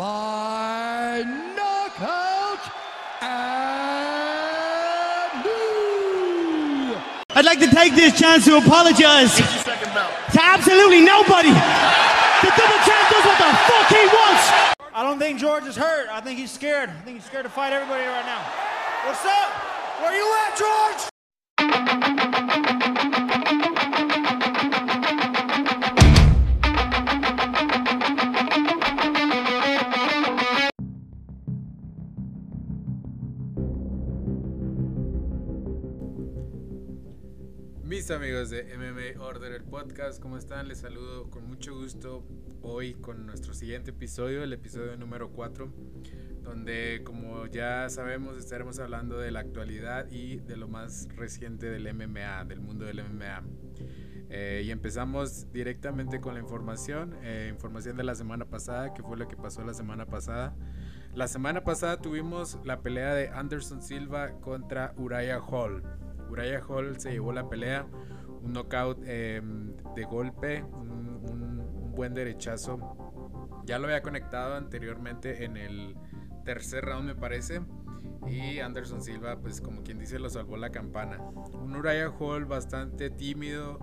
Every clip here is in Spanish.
by knockout and new. I'd like to take this chance to apologize to absolutely nobody. The double champ does what the fuck he wants. I don't think George is hurt. I think he's scared. I think he's scared to fight everybody right now. What's up? Where you at, George? Amigos de MMA Order, el podcast, ¿cómo están? Les saludo con mucho gusto hoy con nuestro siguiente episodio, el episodio número 4, donde como ya sabemos estaremos hablando de la actualidad y de lo más reciente del MMA, del mundo del MMA. Eh, y empezamos directamente con la información, eh, información de la semana pasada, que fue lo que pasó la semana pasada. La semana pasada tuvimos la pelea de Anderson Silva contra Uriah Hall. Uriah Hall se llevó la pelea, un knockout em, de golpe, un, buen derechazo. Ya lo había conectado anteriormente en el tercer round me parece. Y Anderson Silva, pues como quien dice, lo salvó la campana. Un Uriah Hall bastante tímido,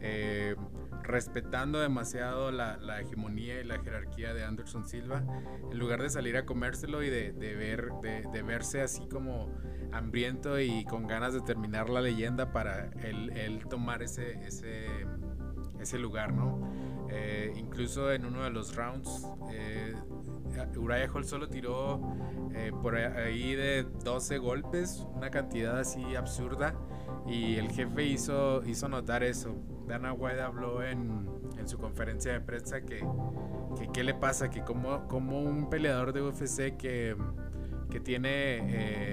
eh, respetando demasiado la, hegemonía y la jerarquía de Anderson Silva. En lugar de salir a comérselo y de, ver, de verse así como hambriento y con ganas de terminar la leyenda para él, él tomar ese, ese, ese lugar, ¿no? Eh, incluso en uno de los rounds, eh, Uriah Hall solo tiró eh, por ahí de 12 golpes, una cantidad así absurda, y el jefe hizo, hizo notar eso. Dana White habló en, en su conferencia de prensa que, que qué le pasa, que como, como un peleador de UFC que, que tiene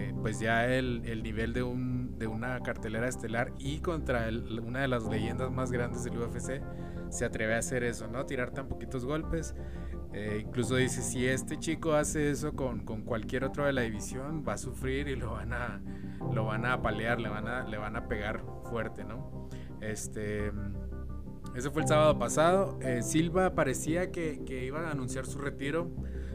eh, pues ya el, el nivel de, un, de una cartelera estelar y contra el- una de las leyendas más grandes del UFC se atreve a hacer eso, ¿no? Tirar tan poquitos golpes. Eh, incluso dice, si este chico hace eso con, con cualquier otro de la división, va a sufrir y lo van a, lo van a apalear, le van a, le van a pegar fuerte, ¿no? Este, eso fue el sábado pasado. Eh, Silva parecía que, que iba a anunciar su retiro.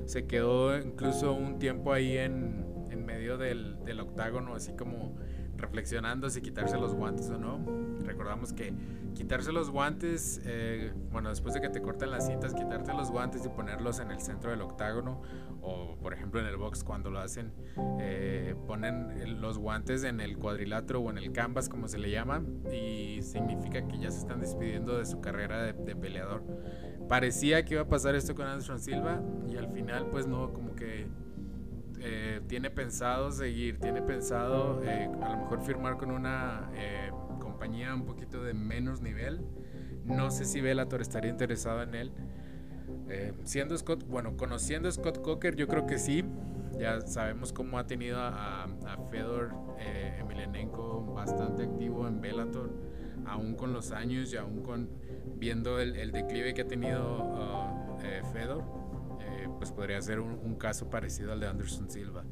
Se quedó incluso un tiempo ahí en, en medio del, del octágono, así como reflexionando si quitarse los guantes o no. Recordamos que quitarse los guantes, eh, bueno, después de que te corten las cintas, quitarte los guantes y ponerlos en el centro del octágono, o por ejemplo en el box cuando lo hacen, eh, ponen los guantes en el cuadrilátero o en el canvas, como se le llama, y significa que ya se están despidiendo de su carrera de peleador. Parecía que iba a pasar esto con Anderson Silva, y al final, pues no, como que eh, tiene pensado seguir, tiene pensado eh, a lo mejor firmar con una eh, compañía un poquito de menos nivel. No sé si Bellator estaría interesado en él. Siendo Scott, bueno, conociendo a Scott Coker, yo creo que sí. Ya sabemos cómo ha tenido a, Fedor Emelianenko bastante activo en Bellator, aún con los años y aún con viendo el, declive que ha tenido uh, eh, Fedor eh, pues podría ser un, un caso parecido al de Anderson Silva.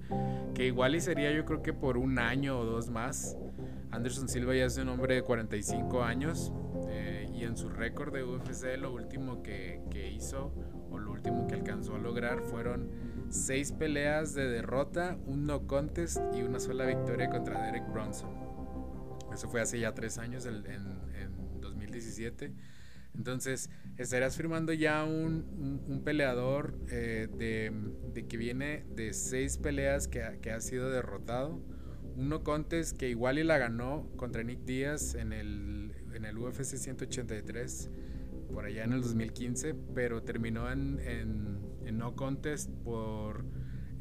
Que igual y sería yo creo que por un año o dos más. Anderson Silva ya es un hombre de 45 años eh, y en su récord de UFC lo último que, que hizo o lo último que alcanzó a lograr fueron seis peleas de derrota, un no contest y una sola victoria contra Derek Bronson. Eso fue hace ya tres años, en, en 2017. Entonces, estarías firmando ya un, peleador eh, de, que viene de seis peleas que ha, sido derrotado. Un no contest que igual y la ganó contra Nick Díaz en el, en el UFC 183, por allá en el 2015, pero terminó en no contest por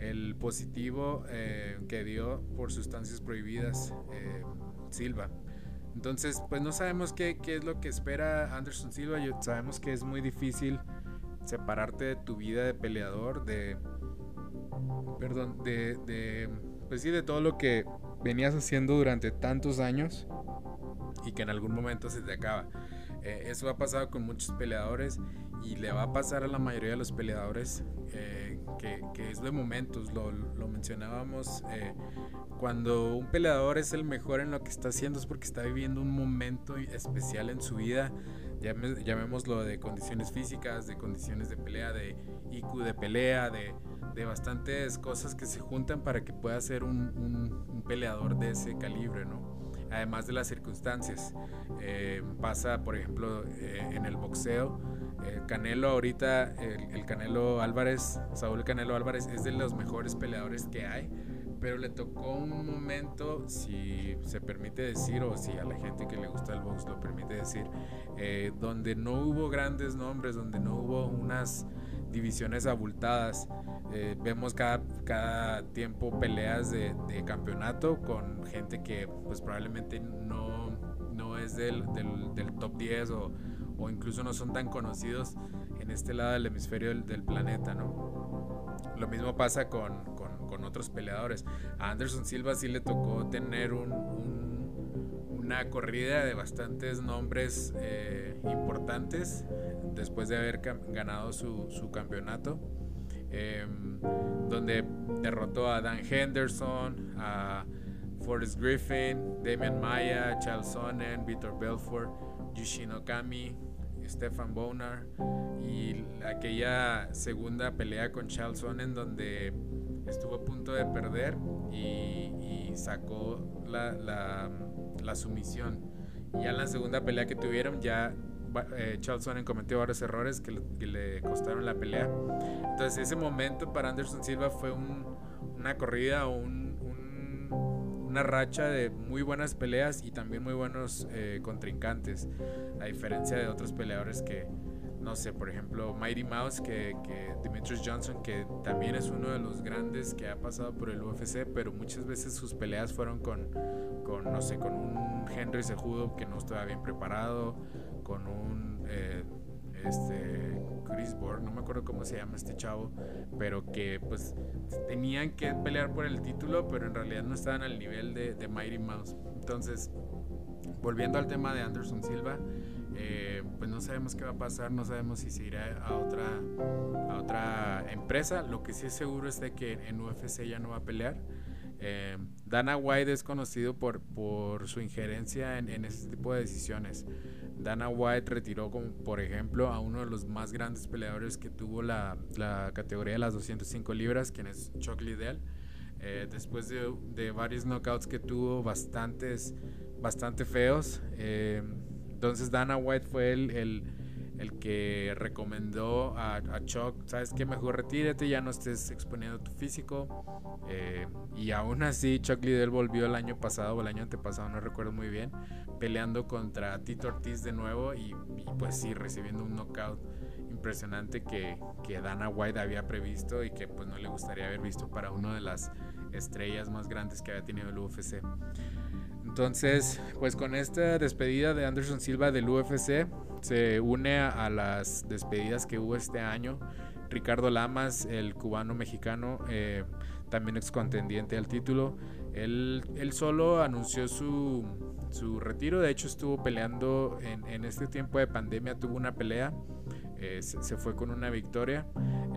el positivo eh, que dio por sustancias prohibidas eh, Silva. Entonces, pues no sabemos qué, es lo que espera Anderson Silva. Yo- sabemos que es muy difícil separarte de tu vida de peleador, de. Perdón, de, de. Pues sí, de todo lo que venías haciendo durante tantos años y que en algún momento se te acaba. Eh, eso ha pasado con muchos peleadores y le va a pasar a la mayoría de los peleadores eh, que, es de momentos. Lo, mencionábamos eh, cuando un peleador es el mejor en lo que está haciendo es porque está viviendo un momento especial en su vida. Llamémoslo de condiciones físicas, de condiciones de pelea, de IQ de pelea, de, de bastantes cosas que se juntan para que pueda ser un, un, peleador de ese calibre, ¿no? Además de las circunstancias. Eh, pasa, por ejemplo, eh, en el boxeo. Eh, Canelo ahorita, el, el, Canelo Álvarez, Saúl Canelo Álvarez es de los mejores peleadores que hay pero le tocó un momento, si se permite decir, o si a la gente que le gusta el box lo permite decir, eh, donde no hubo grandes nombres, donde no hubo unas divisiones abultadas. Eh, vemos cada, cada tiempo peleas de, campeonato con gente que pues probablemente no, no es del, del, top 10 o, o, incluso no son tan conocidos en este lado del hemisferio del, del planeta, ¿no? Lo mismo pasa con, con, otros peleadores. A Anderson Silva sí le tocó tener un, una corrida de bastantes nombres eh, importantes después de haber ganado su, su campeonato. Em, donde derrotó a Dan Henderson, a Forrest Griffin, Damian Maya, Charles Sonnen, Vitor Belfort, Yushin Okami, Stefan Bonar y aquella segunda pelea con Charles Sonnen donde estuvo a punto de perder y, sacó la, la, sumisión. Y ya en la segunda pelea que tuvieron ya eh, Charles Sonnen cometió varios errores que le, costaron la pelea. Entonces ese momento para Anderson Silva fue una corrida o un una racha de muy buenas peleas y también muy buenos eh, contrincantes, a diferencia de otros peleadores que, no sé, por ejemplo, Mighty Mouse, que, que Demetrius Johnson, que también es uno de los grandes que ha pasado por el UFC, pero muchas veces sus peleas fueron con, con no sé, con un Henry Sejudo que no estaba bien preparado, con un... Eh, este Chris Borg, no me acuerdo cómo se llama este chavo, pero que pues tenían que pelear por el título, pero en realidad no estaban al nivel de, de Mighty Mouse. Entonces, volviendo al tema de Anderson Silva, eh, pues no sabemos qué va a pasar, no sabemos si se irá a otra, a otra empresa. Lo que sí es seguro es de que en UFC ya no va a pelear. Eh, Dana White es conocido por, por su injerencia en, en tipo de decisiones. Dana White retiró, por ejemplo, a uno de los más grandes peleadores que tuvo la, la categoría de las 205 libras, quien es Chuck Liddell. Eh, después de, de, varios knockouts que tuvo, bastantes, bastante feos. Eh, entonces Dana White fue el, el, el que recomendó a, a, Chuck, ¿sabes qué? Mejor retírate, ya no estés exponiendo tu físico. Eh, y aún así, Chuck Liddell volvió el año pasado o el año antepasado, no recuerdo muy bien, peleando contra Tito Ortiz de nuevo y, pues sí, recibiendo un knockout impresionante que, que, Dana White había previsto y que pues no le gustaría haber visto para una de las estrellas más grandes que había tenido el UFC. Entonces, pues con esta despedida de Anderson Silva del UFC, se une a, las despedidas que hubo este año. Ricardo Lamas, el cubano mexicano, eh, también ex contendiente al título, él, él solo anunció su, su retiro. De hecho, estuvo peleando en, en, este tiempo de pandemia, tuvo una pelea, eh, se, fue con una victoria.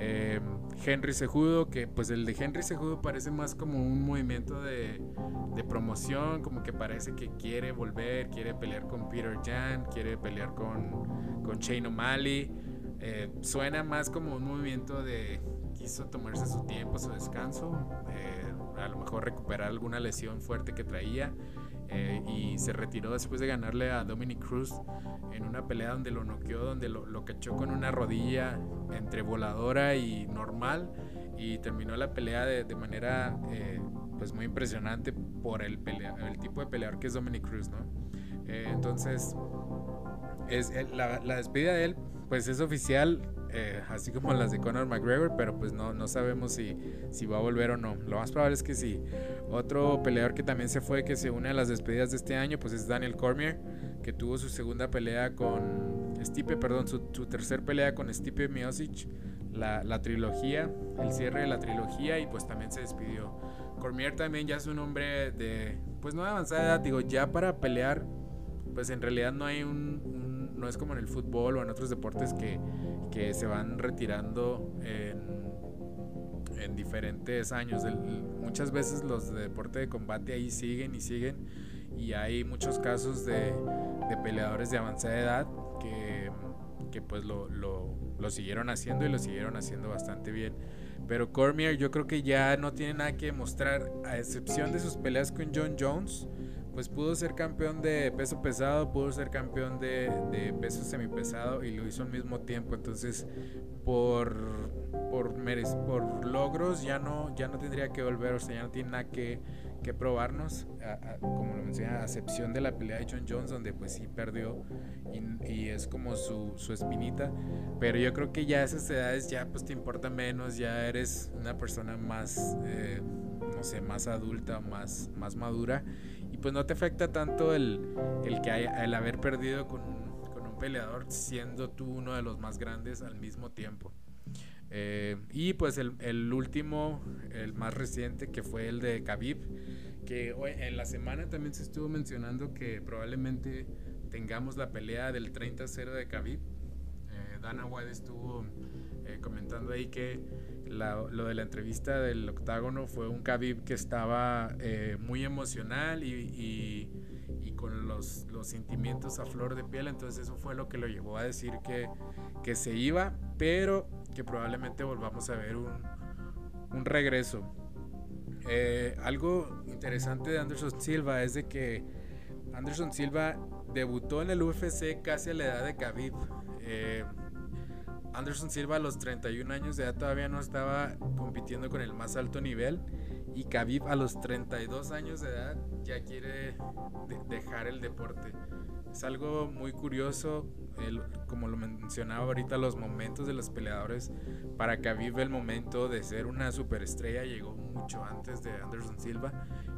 Eh, Henry Sejudo, que pues el de Henry Sejudo parece más como un movimiento de, promoción, como que parece que quiere volver, quiere pelear con Peter Jan, quiere pelear con, con Shane O'Malley. Eh, suena más como un movimiento de quiso tomarse su tiempo, su descanso, a lo mejor recuperar alguna lesión fuerte que traía. Eh, y se retiró después de ganarle a Dominic Cruz en una pelea donde lo noqueó, donde lo, lo cachó con una rodilla entre voladora y normal y terminó la pelea de, de manera eh, pues muy impresionante por el, pelea, el tipo de peleador que es Dominic Cruz, ¿no? Eh, entonces, es, la, la despedida de él pues es oficial, eh, así como las de Conor McGregor, pero pues no, no sabemos si, si va a volver o no. Lo más probable es que sí. Otro peleador que también se fue, que se une a las despedidas de este año, pues es Daniel Cormier, que tuvo su segunda pelea con Stipe, perdón, su, su tercer pelea con Stipe Miocic, la, la, trilogía, el cierre de la trilogía y pues también se despidió. Cormier también ya es un hombre de, pues no de avanzada edad, digo, ya para pelear, pues en realidad no hay un no es como en el fútbol o en otros deportes que, que se van retirando en, en diferentes años. muchas veces los de deporte de combate ahí siguen y siguen y hay muchos casos de, de peleadores de avanzada edad que, que pues lo, lo lo siguieron haciendo y lo siguieron haciendo bastante bien. Pero Cormier yo creo que ya no tiene nada que demostrar, a excepción de sus peleas con John Jones pues pudo ser campeón de peso pesado, pudo ser campeón de, de peso semipesado y lo hizo al mismo tiempo. Entonces, por, por, por logros ya no, ya no tendría que volver, o sea, ya no tiene nada que, que probarnos, como lo mencioné, a excepción de la pelea de John Jones, donde pues sí perdió y, y, es como su, su espinita. Pero yo creo que ya a esas edades ya pues te importa menos, ya eres una persona más, eh, no sé, más adulta, más, más madura pues no te afecta tanto el, el que haya, el haber perdido con, con, un peleador siendo tú uno de los más grandes al mismo tiempo. Eh, y pues el, el, último, el más reciente, que fue el de Khabib, que hoy, en la semana también se estuvo mencionando que probablemente tengamos la pelea del 30-0 de Khabib. Dana White estuvo eh, comentando ahí que lo de la entrevista del octágono fue un Khabib que estaba eh, muy emocional y, con los, sentimientos a flor de piel, entonces eso fue lo que lo llevó a decir que, que se iba, pero que probablemente volvamos a ver un, un regreso. Eh, algo interesante de Anderson Silva es de que Anderson Silva debutó en el UFC casi a la edad de Khabib. Anderson Silva a los 31 años de edad todavía no estaba compitiendo con el más alto nivel y Khabib a los 32 años de edad ya quiere dejar el deporte. Es algo muy curioso, como lo mencionaba ahorita, los momentos de los peleadores. Para Khabib el momento de ser una superestrella llegó mucho antes de Anderson Silva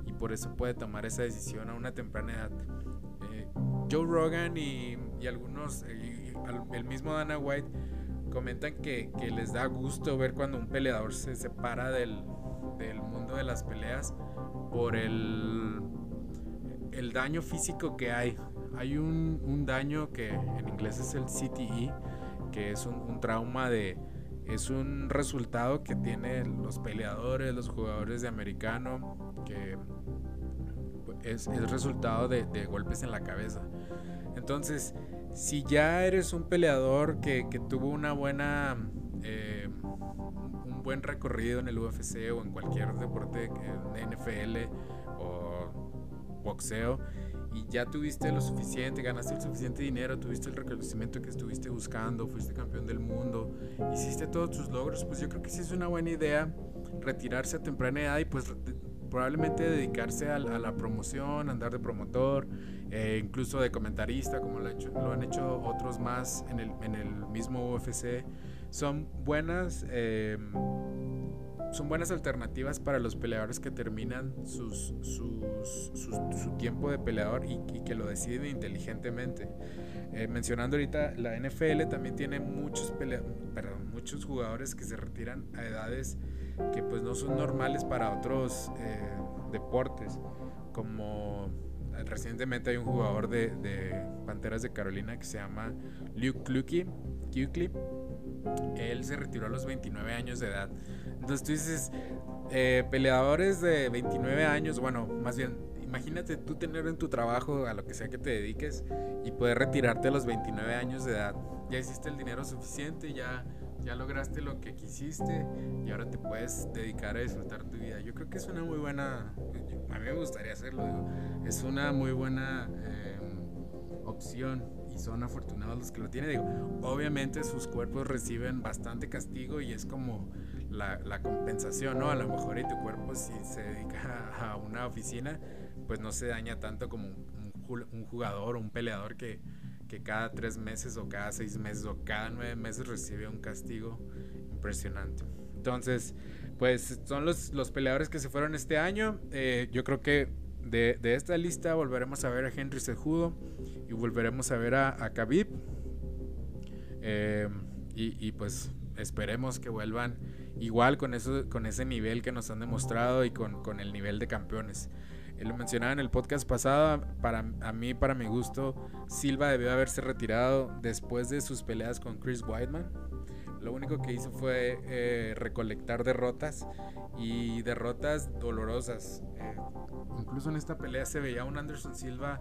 y por eso puede tomar esa decisión a una temprana edad. Eh, Joe Rogan y, algunos, eh, el mismo Dana White, comentan que, les da gusto ver cuando un peleador se separa del, mundo de las peleas por el, el daño físico que hay. Hay un, daño que en inglés es el CTE, que es un, trauma de... Es un resultado que tienen los peleadores, los jugadores de americano, que es, es resultado de, de golpes en la cabeza. Entonces, si ya eres un peleador que, tuvo una buena eh, un buen recorrido en el UFC o en cualquier deporte de NFL o boxeo y ya tuviste lo suficiente, ganaste el suficiente dinero, tuviste el reconocimiento que estuviste buscando, fuiste campeón del mundo, hiciste todos tus logros, pues yo creo que sí es una buena idea retirarse a temprana edad y pues probablemente dedicarse a, la promoción, andar de promotor, eh, incluso de comentarista, como lo, lo, han hecho otros más en el, en el mismo UFC, son buenas, eh, son buenas alternativas para los peleadores que terminan sus, sus, su tiempo de peleador y, que lo deciden inteligentemente. Eh, mencionando ahorita, la NFL también tiene muchos, perdón, muchos jugadores que se retiran a edades que pues no son normales para otros deportes, como recientemente hay un jugador de, Panteras de Carolina que se llama Luke Kluki, Él se retiró a los 29 años de edad. Entonces tú dices, eh, peleadores de 29 años, bueno, más bien, imagínate tú tener en tu trabajo a lo que sea que te dediques y poder retirarte a los 29 años de edad. Ya hiciste el dinero suficiente, ya ya lograste lo que quisiste y ahora te puedes dedicar a disfrutar tu vida. Yo creo que es una muy buena, a mí me gustaría hacerlo, es una muy buena em, opción y son afortunados los que lo tienen. Digo, obviamente sus cuerpos reciben bastante castigo y es como la, la compensación, ¿no? A lo mejor y tu cuerpo si se dedica a una oficina, pues no se daña tanto como un, un jugador o un peleador que que cada tres meses o cada seis meses o cada nueve meses recibe un castigo impresionante. Entonces, pues son los, los peleadores que se fueron este año. Eh, yo creo que de, de, esta lista volveremos a ver a Henry Sejudo y volveremos a ver a, a Khabib. Eh, y, y, pues esperemos que vuelvan igual con, eso, con ese nivel que nos han demostrado y con, con el nivel de campeones lo mencionaba en el podcast pasado, para a mí, para mi gusto, Silva debió haberse retirado después de sus peleas con Chris Weidman. Lo único que hizo fue eh, recolectar derrotas y derrotas dolorosas. Eh, incluso en esta pelea se veía un Anderson Silva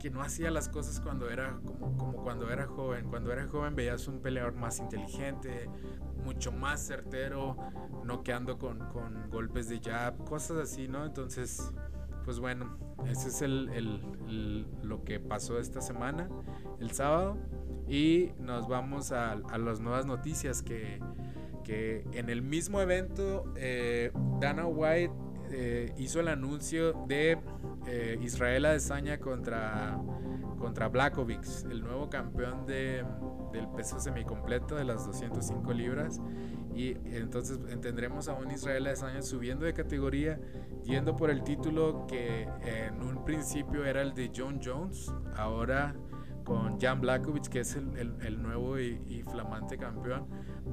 que no hacía las cosas cuando era como, como cuando era joven. Cuando era joven veías un peleador más inteligente, mucho más certero, noqueando con, con golpes de jab, cosas así, ¿no? Entonces, pues bueno, ese es el, el, lo que pasó esta semana, el sábado. Y nos vamos a, a las nuevas noticias que, que en el mismo evento eh, Dana White eh, hizo el anuncio de eh, Israel Adesanya contra, contra Blakovic, el nuevo campeón de, del peso semicompleto de las 205 libras. Y entonces tendremos a un Israel Adesanya subiendo de categoría, yendo por el título que en un principio era el de John Jones, ahora con Jan Blakovic, que es el, el, nuevo y, flamante campeón,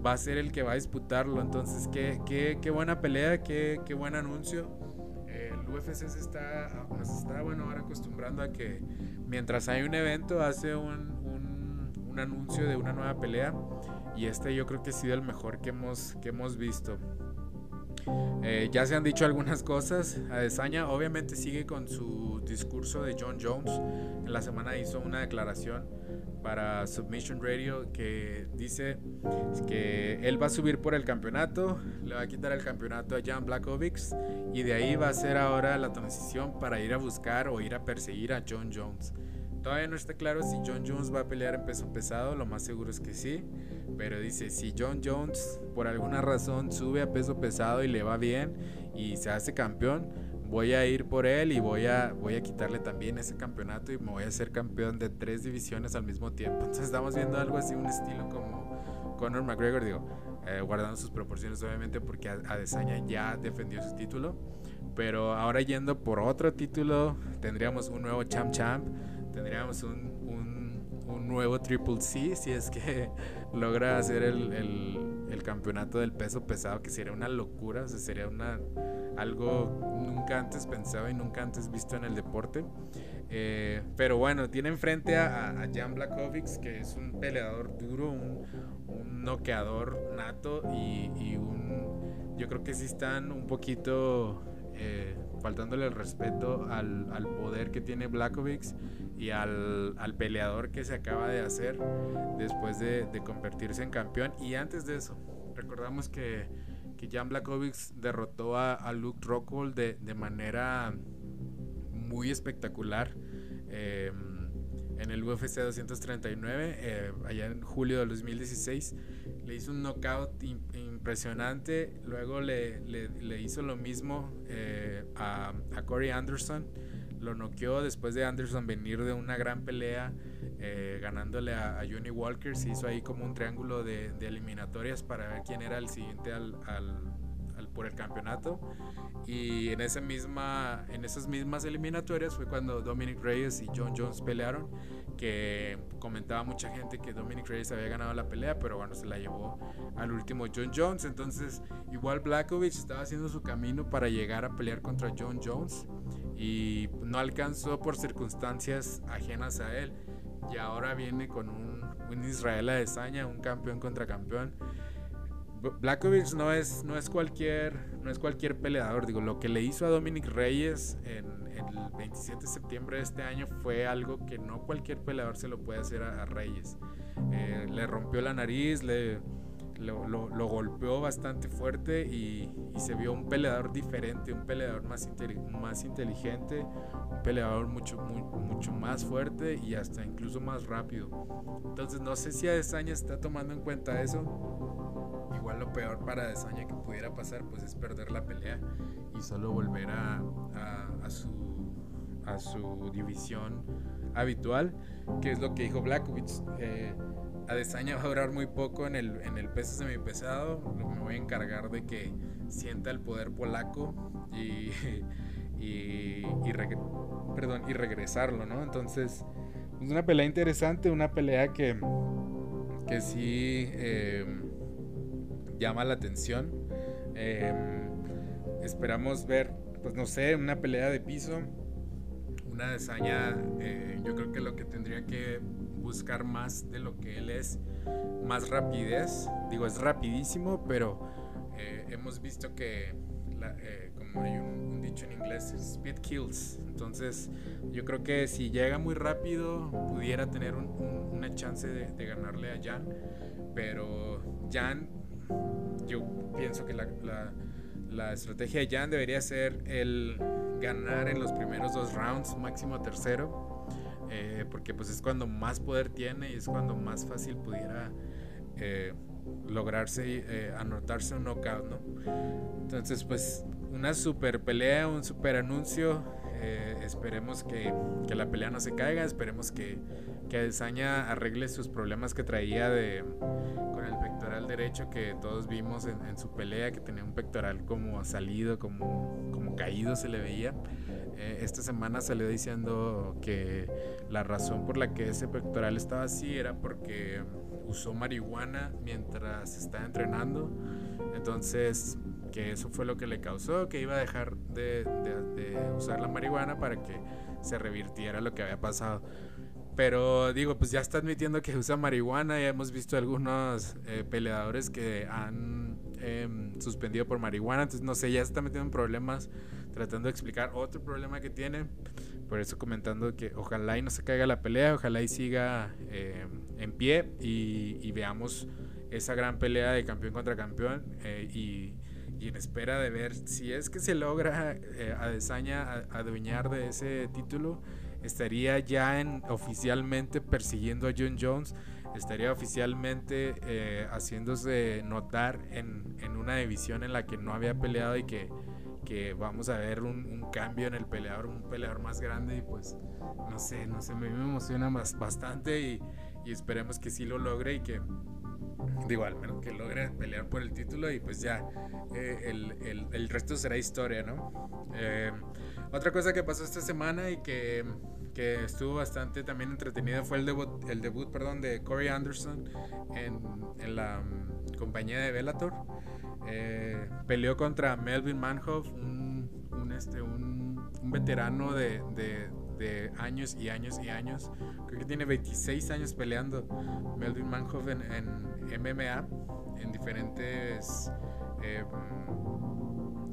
va a ser el que va a disputarlo. Entonces, qué, qué, qué buena pelea, qué, qué buen anuncio. El UFC se está, nos está bueno, ahora acostumbrando a que mientras hay un evento hace un, un, un anuncio de una nueva pelea y este yo creo que ha sido el mejor que hemos, que hemos visto. Eh, ya se han dicho algunas cosas. Adesanya obviamente sigue con su discurso de John Jones. En la semana hizo una declaración para Submission Radio que dice que él va a subir por el campeonato, le va a quitar el campeonato a Jan Blackovics y de ahí va a ser ahora la transición para ir a buscar o ir a perseguir a John Jones. Todavía no está claro si John Jones va a pelear en peso pesado, lo más seguro es que sí. Pero dice, si John Jones por alguna razón sube a peso pesado y le va bien y se hace campeón, voy a ir por él y voy a, voy a quitarle también ese campeonato y me voy a hacer campeón de tres divisiones al mismo tiempo. Entonces estamos viendo algo así, un estilo como Conor McGregor, digo, eh, guardando sus proporciones obviamente porque Adesanya ya defendió su título. Pero ahora yendo por otro título, tendríamos un nuevo champ champ tendríamos un, un, nuevo Triple C si es que logra hacer el, el, campeonato del peso pesado, que sería una locura, o sería una, algo nunca antes pensado y nunca antes visto en el deporte. Eh, pero bueno, tiene enfrente a, a Jan Blakovic, que es un peleador duro, un, un noqueador nato y, y un, yo creo que sí están un poquito... Eh, faltándole el respeto al, al, poder que tiene Blakovic y al, al, peleador que se acaba de hacer después de, de, convertirse en campeón. Y antes de eso, recordamos que, que Jan Blakovic derrotó a, a Luke Rockhold de, de, manera muy espectacular. Eh, en el UFC 239, eh, allá en julio de 2016. Le hizo un knockout impresionante. Luego le, le, le, hizo lo mismo eh, a, a, Corey Anderson. Lo noqueó después de Anderson venir de una gran pelea, eh, ganándole a, a, Johnny Walker. Se hizo ahí como un triángulo de, de eliminatorias para ver quién era el siguiente al, al, al, por el campeonato. Y en, esa misma, en esas mismas eliminatorias fue cuando Dominic Reyes y John Jones pelearon que comentaba mucha gente que Dominic Reyes había ganado la pelea, pero bueno, se la llevó al último John Jones. Entonces, igual Blackovich estaba haciendo su camino para llegar a pelear contra John Jones y no alcanzó por circunstancias ajenas a él. Y ahora viene con un, Israel Adesanya, un campeón contra campeón. Blackovich no es, no, es cualquier, no es cualquier peleador. Digo, lo que le hizo a Dominic Reyes en, el 27 de septiembre de este año fue algo que no cualquier peleador se lo puede hacer a, Reyes. Eh, le rompió la nariz, le, lo, lo, lo golpeó bastante fuerte y, y, se vio un peleador diferente, un peleador más, más inteligente, un peleador mucho, muy, mucho más fuerte y hasta incluso más rápido. Entonces no sé si Adesanya está tomando en cuenta eso. Igual lo peor para Adesanya que pudiera pasar pues es perder la pelea y solo volver a, a, a su a su división habitual, que es lo que dijo Blackowitz. Eh, Adesanya va a durar muy poco en el, en el peso semipesado. Me voy a encargar de que sienta el poder polaco y, y, y, perdón, y regresarlo, ¿no? Entonces, es una pelea interesante, una pelea que, que sí eh, llama la atención. Eh, esperamos ver, pues no sé, una pelea de piso una desaña, eh, yo creo que lo que tendría que buscar más de lo que él es, más rapidez. Digo, es rapidísimo, pero eh, hemos visto que eh, como hay un, dicho en inglés, speed kills. Entonces, yo creo que si llega muy rápido, pudiera tener una chance de, ganarle a Jan. Pero Jan, yo pienso que la, la, estrategia de Jan debería ser el ganar en los primeros dos rounds, máximo tercero. Eh, porque pues es cuando más poder tiene y es cuando más fácil pudiera eh, lograrse eh, anotarse un knockout, ¿no? Entonces, pues una super pelea, un super anuncio. Eh, esperemos que, que, la pelea no se caiga, esperemos que, que Adesanya arregle sus problemas que traía de, con el pectoral derecho que todos vimos en, su pelea, que tenía un pectoral como salido, como, como caído se le veía. Eh, esta semana salió diciendo que la razón por la que ese pectoral estaba así era porque usó marihuana mientras estaba entrenando. Entonces, que eso fue lo que le causó, que iba a dejar de, usar la marihuana para que se revirtiera lo que había pasado. Pero digo, pues ya está admitiendo que usa marihuana. Ya hemos visto algunos eh, peleadores que han em, suspendido por marihuana. Entonces, no sé, ya se está metiendo en problemas tratando de explicar otro problema que tiene. Por eso comentando que ojalá y no se caiga la pelea, ojalá y siga eh, en pie y, veamos esa gran pelea de campeón contra campeón eh, y, en espera de ver si es que se logra eh, a Desaña adueñar de ese título, estaría ya en, oficialmente persiguiendo a John Jones, estaría oficialmente haciéndose notar en, en una división en la que no había peleado y que que vamos a ver un, cambio en el peleador, un peleador más grande y pues no sé, no sé, me, me emociona más, bastante y, y, esperemos que sí lo logre y que digo, al menos que logre pelear por el título y pues ya eh, el, el, el, resto será historia, ¿no? Eh, otra cosa que pasó esta semana y que, que estuvo bastante también entretenido fue el debut, el debut perdón, de Corey Anderson en, en la mm, compañía de Bellator. Eh, peleó contra Melvin Manhoff, un, este, un, veterano de, de, años y años y años. Creo que tiene 26 años peleando Melvin Manhoff en, en MMA, en diferentes, eh,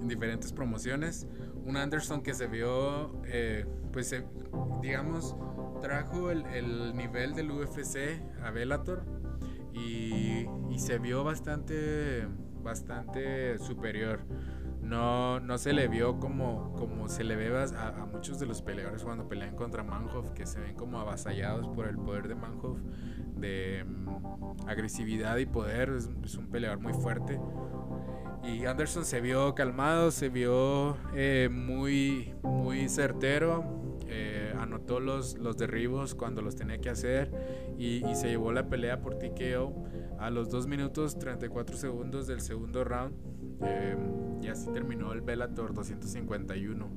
en diferentes promociones. Un Anderson que se vio, eh, pues digamos, trajo el, el, nivel del UFC a Bellator y, y se vio bastante bastante superior. No, no se le vio como, como se le ve a, muchos de los peleadores cuando pelean contra Manhoff, que se ven como avasallados por el poder de Manhoff, de mm, agresividad y poder. Es, un peleador muy fuerte. Y Anderson se vio calmado, se vio eh, muy, muy certero. Eh, anotó los, los derribos cuando los tenía que hacer y, se llevó la pelea por TKO a los 2 minutos 34 segundos del segundo round. Eh, y así terminó el Bellator 251.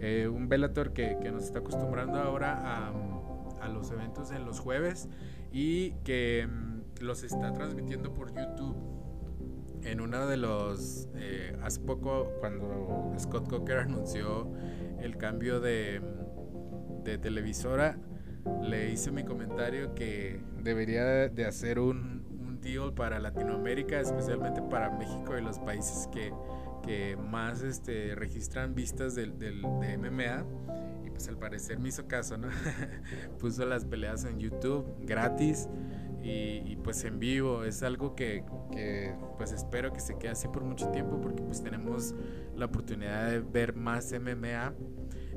Eh, un Bellator que, que, nos está acostumbrando ahora a, a, los eventos en los jueves y que mm, los está transmitiendo por YouTube. En uno de los, eh, hace poco, cuando Scott Coker anunció el cambio de, de televisora, le hice mi comentario que debería de hacer un, deal para Latinoamérica, especialmente para México y los países que, que más este, registran vistas del, del, de MMA. Y pues al parecer me hizo caso, ¿no? Puso las peleas en YouTube gratis y, y, pues en vivo. Es algo que, que, pues espero que se quede así por mucho tiempo porque pues tenemos la oportunidad de ver más MMA.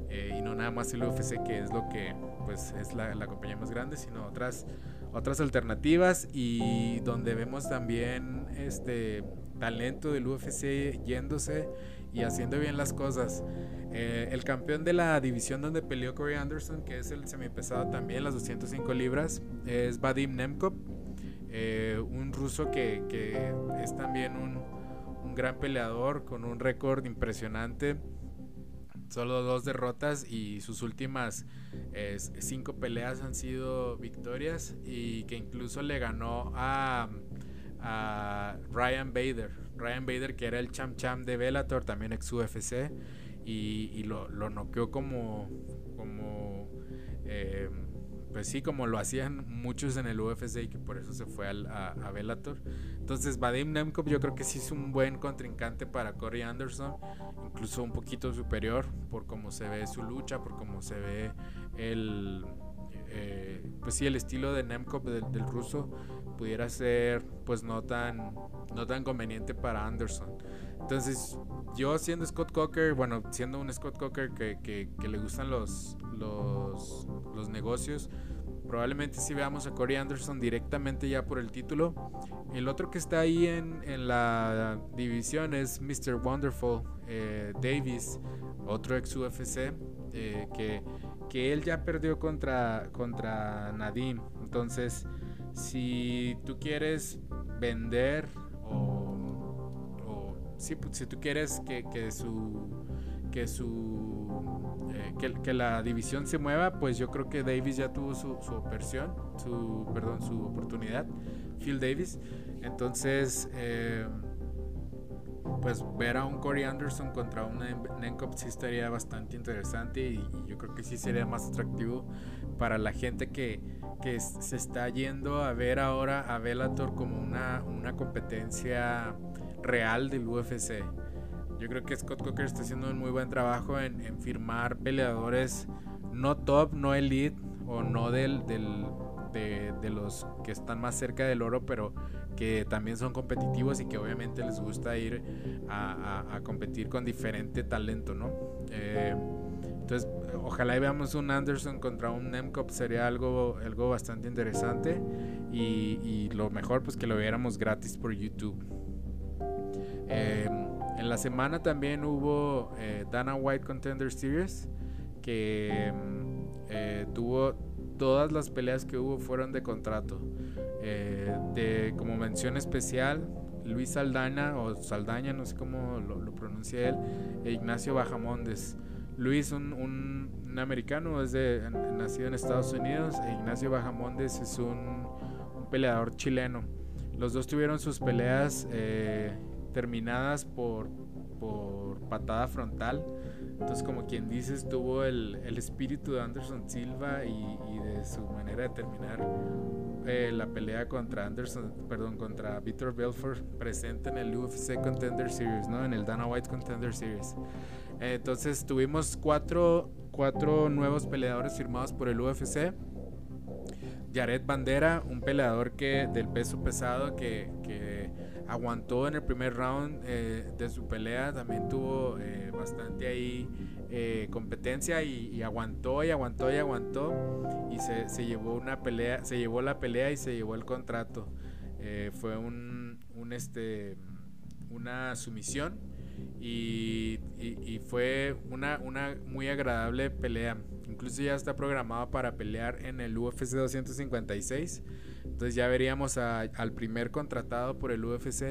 Eh, y no nada más el UFC que es lo que pues es la, la compañía más grande sino otras otras alternativas y donde vemos también este talento del UFC yéndose y haciendo bien las cosas. Eh, el campeón de la división donde peleó Corey Anderson, que es el semipesado también, las 205 libras, es Vadim Nemkov, eh, un ruso que, que es también un, un, gran peleador con un récord impresionante solo dos derrotas y sus últimas cinco peleas han sido victorias y que incluso le ganó a, Ryan Bader. Ryan Bader que era el champ champ de Bellator, también ex UFC y, lo, lo, noqueó como, como eh, pues sí, como lo hacían muchos en el UFC y que por eso se fue al, a, a Bellator. Entonces, Vadim Nemkov yo creo que sí es un buen contrincante para Corey Anderson, incluso un poquito superior por cómo se ve su lucha, por cómo se ve el, eh, pues sí, el estilo de Nemkov del, ruso pudiera ser pues no tan, no tan conveniente para Anderson. Entonces, yo siendo Scott Coker, bueno, siendo un Scott Coker que, que, le gustan los, los, los negocios, probablemente si veamos a Corey Anderson directamente ya por el título. El otro que está ahí en, en la división es Mr. Wonderful eh, Davis, otro ex UFC, eh, que, que, él ya perdió contra, contra Nadim. Entonces, si tú quieres vender o, o si, si tú quieres que, que su que su eh, que, la división se mueva, pues yo creo que Davis ya tuvo su, su su perdón, su oportunidad, Phil Davis. Entonces, eh, pues ver a un Corey Anderson contra un Nenkop sí estaría bastante interesante y, yo creo que sí sería más atractivo para la gente que, que se está yendo a ver ahora a Bellator como una, una competencia real del UFC. Yo creo que Scott Coker está haciendo un muy buen trabajo en, firmar peleadores no top, no elite o no del, del de, los que están más cerca del oro, pero que también son competitivos y que obviamente les gusta ir a, competir con diferente talento, ¿no? Eh, entonces, ojalá veamos un Anderson contra un Nemcop, sería algo, algo bastante interesante y, lo mejor pues que lo viéramos gratis por YouTube. Eh, en la semana también hubo eh, Dana White Contender Series, que mm, eh, tuvo todas las peleas que hubo fueron de contrato. Eh, de, como mención especial, Luis Saldaña, o Saldaña, no sé cómo lo, pronuncia él, e Ignacio Bajamondes. Luis, un, un, americano, es de, nacido en Estados Unidos, e Ignacio Bajamondes es un, peleador chileno. Los dos tuvieron sus peleas terminadas por, por patada frontal. Entonces, como quien dice, tuvo el, el espíritu de Anderson Silva y, de su manera de terminar eh, la pelea contra Anderson, perdón, contra Victor Belfort presente en el UFC Contender Series, ¿no? En el Dana White Contender Series. Entonces, tuvimos cuatro, cuatro nuevos peleadores firmados por el UFC. Jared Bandera, un peleador que del peso pesado que, que aguantó en el primer round eh, de su pelea, también tuvo eh, bastante ahí eh, competencia y, aguantó y aguantó y aguantó y se, llevó una pelea, se llevó la pelea y se llevó el contrato. fue un, un, este, una sumisión y, fue una, una muy agradable pelea. Incluso ya está programado para pelear en el UFC 256. Entonces ya veríamos al primer contratado por el UFC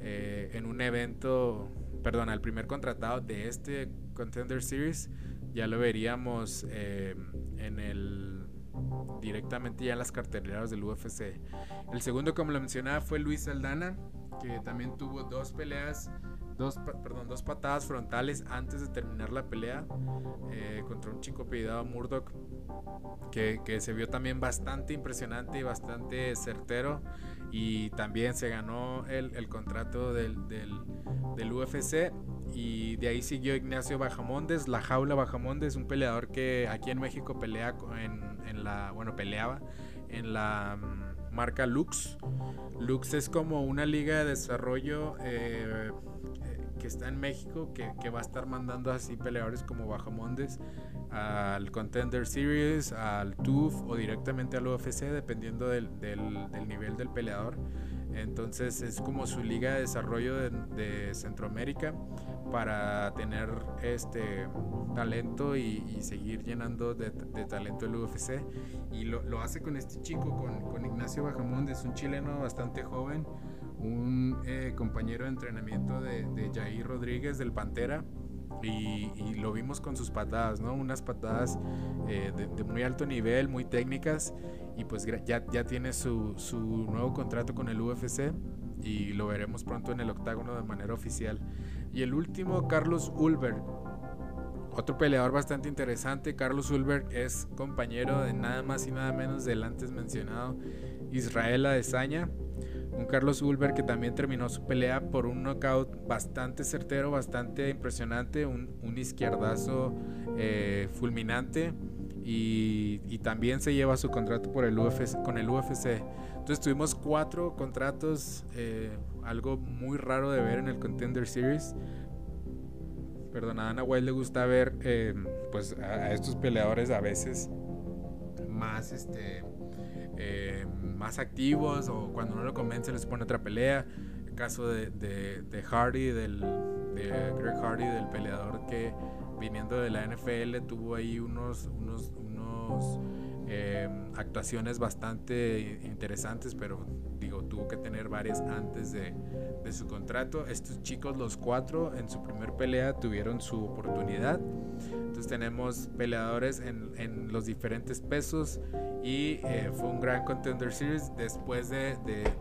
eh, en un evento, perdón, al primer contratado de este Contender Series, ya lo veríamos eh, en el directamente ya en las carteleras del UFC. El segundo, como lo mencionaba, fue Luis Aldana, que también tuvo dos peleas dos, perdón, dos patadas frontales antes de terminar la pelea eh, contra un chico apellidado Murdoch que, que, se vio también bastante impresionante y bastante certero y también se ganó el, el contrato del, del, UFC y de ahí siguió Ignacio Bajamondes, la jaula Bajamondes, un peleador que aquí en México pelea en, en la, bueno, peleaba en la mm, marca Lux. Lux es como una liga de desarrollo eh, que está en México, que, va a estar mandando así peleadores como Bajamondes al Contender Series, al TUF o directamente al UFC, dependiendo del, nivel del peleador. Entonces es como su liga de desarrollo de, Centroamérica para tener este talento y, seguir llenando de, talento el UFC. Y lo, hace con este chico, con, con Ignacio Bajamondes, un chileno bastante joven un eh, compañero de entrenamiento de, Jair Rodríguez del Pantera. Y, lo vimos con sus patadas, ¿no? Unas patadas eh, de, muy alto nivel, muy técnicas. Y pues ya, ya tiene su, su nuevo contrato con el UFC y lo veremos pronto en el octágono de manera oficial. Y el último, Carlos Ulberg. otro peleador bastante interesante, Carlos Ulberg, es compañero de nada más y nada menos del antes mencionado Israel Adesanya. Un Carlos Ulberg que también terminó su pelea por un knockout bastante certero, bastante impresionante, un, izquierdazo eh, fulminante y, también se lleva su contrato por el UFC, con el UFC. Entonces tuvimos cuatro contratos, eh, algo muy raro de ver en el Contender Series. Perdón, a Dana White le gusta ver em, pues a, estos peleadores a veces más este em, más activos o cuando no lo convence les pone otra pelea. El caso de, de, Hardy, del, de Greg Hardy, del peleador que viniendo de la NFL tuvo ahí unos, unos, unos eh, actuaciones bastante interesantes, pero digo, tuvo que tener varias antes de, de, su contrato. Estos chicos, los cuatro, en su primer pelea tuvieron su oportunidad. Entonces tenemos peleadores en, en los diferentes pesos y eh, fue un gran contender series después de,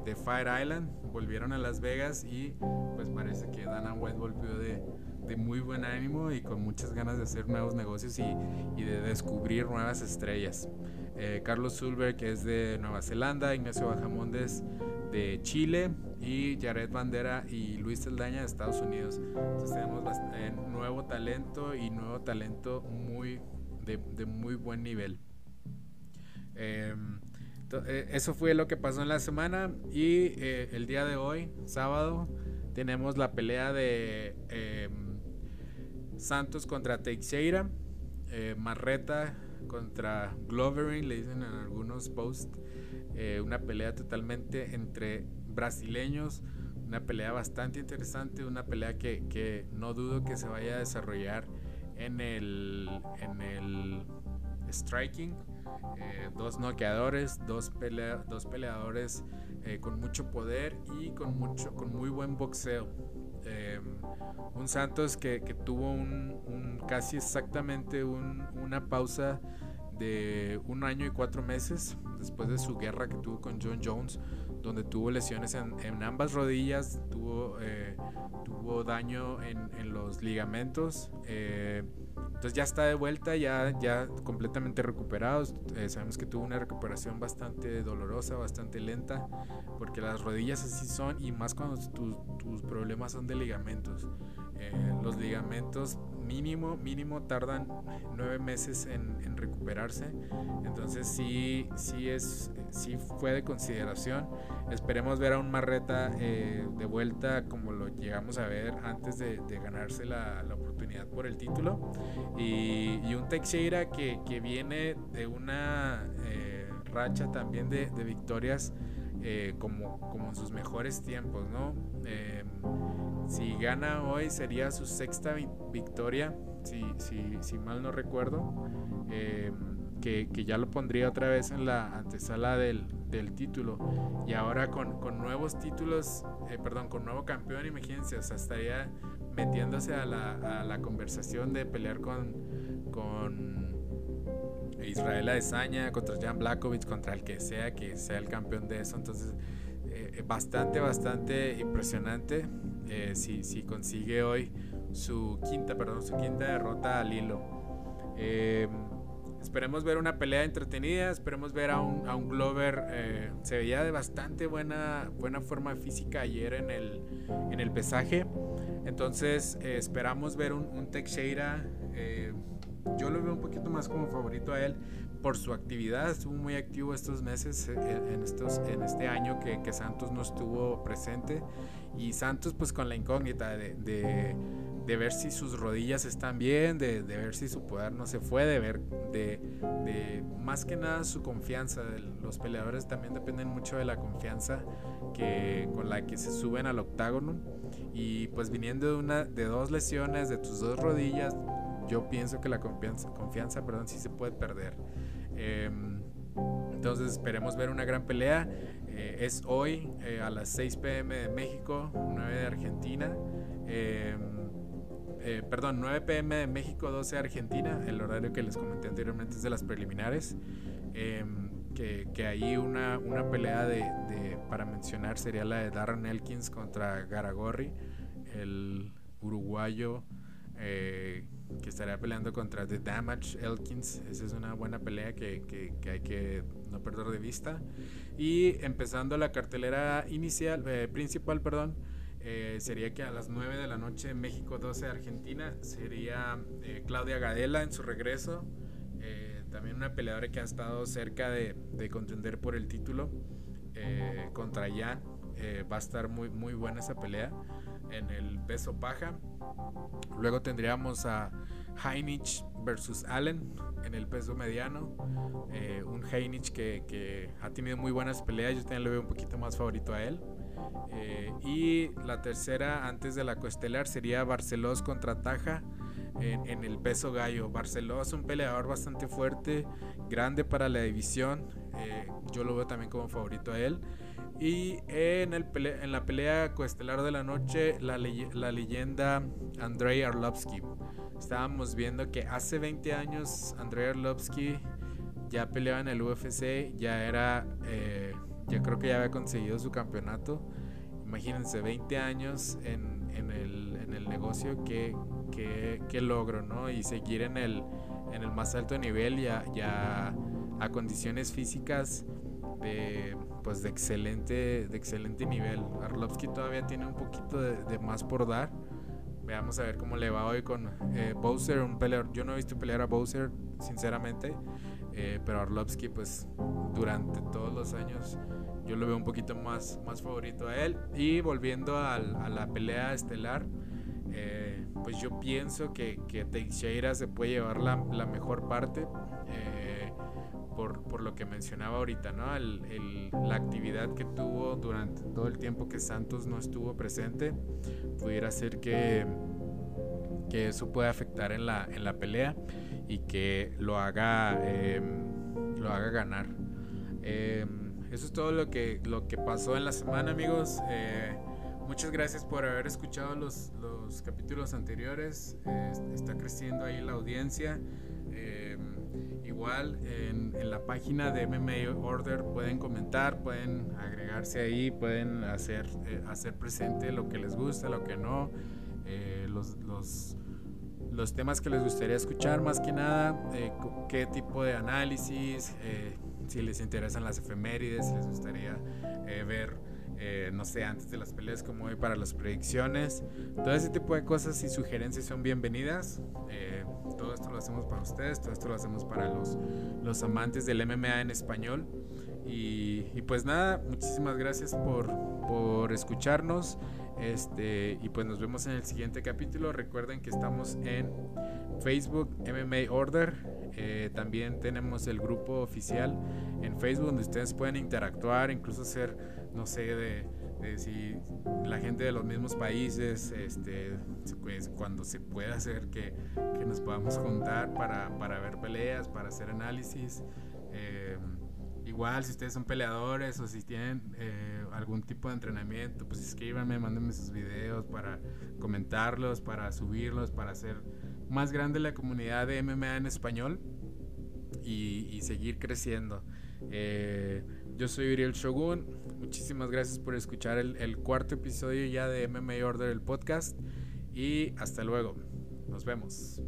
de, Fire Island. Volvieron a Las Vegas y pues parece que Dana White volvió de, de muy buen ánimo y con muchas ganas de hacer nuevos negocios y, y de descubrir nuevas estrellas. Eh, Carlos Zulberg, que es de Nueva Zelanda, Ignacio Bajamondes de Chile y Jared Bandera y Luis Saldaña de Estados Unidos. Entonces tenemos eh, nuevo talento y nuevo talento muy de, de muy buen nivel. Em, eh, eso fue lo que pasó en la semana y el día de hoy, sábado, tenemos la pelea de em, Santos contra Teixeira, Marreta contra Gloverin, le dicen en algunos posts. Eh, una pelea totalmente entre brasileños, una pelea bastante interesante, una pelea que, que, no dudo que se vaya a desarrollar en el, en el striking. Eh, dos noqueadores, dos, pelea, dos peleadores eh, con mucho poder y con, mucho, con muy buen boxeo. un Santos que, tuvo un, casi exactamente un, una pausa de un año y cuatro meses después de su guerra que tuvo con John Jones, donde tuvo lesiones en, ambas rodillas, tuvo, eh, tuvo daño en los ligamentos. Eh, entonces ya está de vuelta, ya, ya completamente recuperado. Eh, sabemos que tuvo una recuperación bastante dolorosa, bastante lenta, porque las rodillas así son y más cuando tus problemas son de ligamentos. los ligamentos mínimo, mínimo tardan nueve meses en, recuperarse. Entonces sí, sí, es, sí fue de consideración. Esperemos ver a un Marreta eh, de vuelta como lo llegamos a ver antes de, ganarse la, oportunidad por el título. Y, un Teixeira que, que, viene de una eh, racha también de, victorias. Eh, como, como en sus mejores tiempos, ¿no? Si gana hoy sería su sexta victoria, si, si, si, mal no recuerdo, em, que, que, ya lo pondría otra vez en la antesala del, del título. Y ahora con, con nuevos títulos, eh, perdón, con nuevo campeón, imagínense, o sea, estaría metiéndose a la, a la conversación de pelear con, con Israel Adesanya, contra Jan Blakovic, contra el que sea que sea el campeón de eso. Entonces, eh, bastante, bastante impresionante. Eh, si, consigue hoy su quinta, perdón, su quinta derrota al hilo. Eh, esperemos ver una pelea entretenida, esperemos ver a un, a un Glover, eh, se veía de bastante buena, buena forma física ayer en el, en el pesaje, entonces esperamos ver un, un Teixeira, yo lo veo un poquito más como favorito a él, por su actividad, estuvo muy activo estos meses, en, estos, en este año que, que Santos no estuvo presente y Santos pues con la incógnita de, de, ver si sus rodillas están bien, de, ver si su poder no se fue, de ver, de, más que nada su confianza. Los peleadores también dependen mucho de la confianza que, con la que se suben al octágono. Y pues viniendo de, una, de dos lesiones de tus dos rodillas, yo pienso que la confianza, confianza perdón, sí se puede perder. Em, entonces esperemos ver una gran pelea. Eh, es hoy eh, a las 6 pm de México, 9 de Argentina. Em, eh, perdón, 9 pm de México, 12 de Argentina. El horario que les comenté anteriormente es de las preliminares. Em, que, que, ahí una, una pelea de, para mencionar sería la de Darren Elkins contra Garagorri, el uruguayo eh, que estaría peleando contra The Damage Elkins. Esa es una buena pelea que, que, hay que no perder de vista. Y empezando la cartelera inicial, eh, principal, perdón, eh, sería que a las 9 de la noche México 12 Argentina sería Claudia Gadela en su regreso. también una peleadora que ha estado cerca de, de contender por el título contra Jan. va a estar muy, muy buena esa pelea en el peso paja. Luego tendríamos a Heinich versus Allen en el peso mediano. Eh, un Heinich que, ha tenido muy buenas peleas. Yo también le veo un poquito más favorito a él. Eh, y la tercera, antes de la coestelar, sería Barcelos contra Taja en, el peso gallo. Barceló es un peleador bastante fuerte, grande para la división. Eh, yo lo veo también como favorito a él. Y en, el en la pelea coestelar de la noche, la, la leyenda Andrei Arlovsky. Estábamos viendo que hace 20 años Andrei Arlovsky ya peleaba en el UFC, ya era, eh, ya creo que ya había conseguido su campeonato. Imagínense, 20 años en, en, el, en el, negocio, qué, qué, logro, ¿no? Y seguir en el, en el más alto nivel ya, ya a condiciones físicas de pues de excelente, de excelente nivel. Arlovsky todavía tiene un poquito de, más por dar. Veamos a ver cómo le va hoy con eh, Bowser, un peleador. Yo no he visto pelear a Bowser, sinceramente, eh, pero Arlovsky, pues durante todos los años, yo lo veo un poquito más, más favorito a él. Y volviendo a la pelea estelar, eh, pues yo pienso que, que Teixeira se puede llevar la, mejor parte. Eh, por, lo que mencionaba ahorita, ¿no? El, la actividad que tuvo durante todo el tiempo que Santos no estuvo presente, pudiera ser que, que eso pueda afectar en la, en la pelea y que lo haga, em, lo haga ganar. Em, eso es todo lo que, lo que pasó en la semana, amigos. Eh, muchas gracias por haber escuchado los, los capítulos anteriores. está creciendo ahí la audiencia. Igual en, la página de MMA Order pueden comentar, pueden agregarse ahí, pueden hacer, eh, hacer presente lo que les gusta, lo que no, eh, los, los, los, temas que les gustaría escuchar más que nada, eh, qué tipo de análisis, si les interesan las efemérides, si les gustaría ver eh, no sé, antes de las peleas como hoy para las predicciones. Todo ese tipo de cosas y sugerencias son bienvenidas. Eh, todo esto lo hacemos para ustedes, todo esto lo hacemos para los, los amantes del MMA en español. Y, pues nada, muchísimas gracias por, por escucharnos. Este, y pues nos vemos en el siguiente capítulo. Recuerden que estamos en Facebook MMA Order. Eh, también tenemos el grupo oficial en Facebook donde ustedes pueden interactuar, incluso hacer, no sé, de, si la gente de los mismos países, este, pues, cuando se pueda hacer que, que nos podamos juntar para, para, ver peleas, para hacer análisis. Eh, igual, si ustedes son peleadores o si tienen eh, algún tipo de entrenamiento, pues escríbanme, mándenme sus videos para comentarlos, para subirlos, para hacer más grande la comunidad de MMA en español y, seguir creciendo. Eh, yo soy Uriel Shogun. Muchísimas gracias por escuchar el, cuarto episodio ya de MMA Order, el podcast. Y hasta luego. Nos vemos.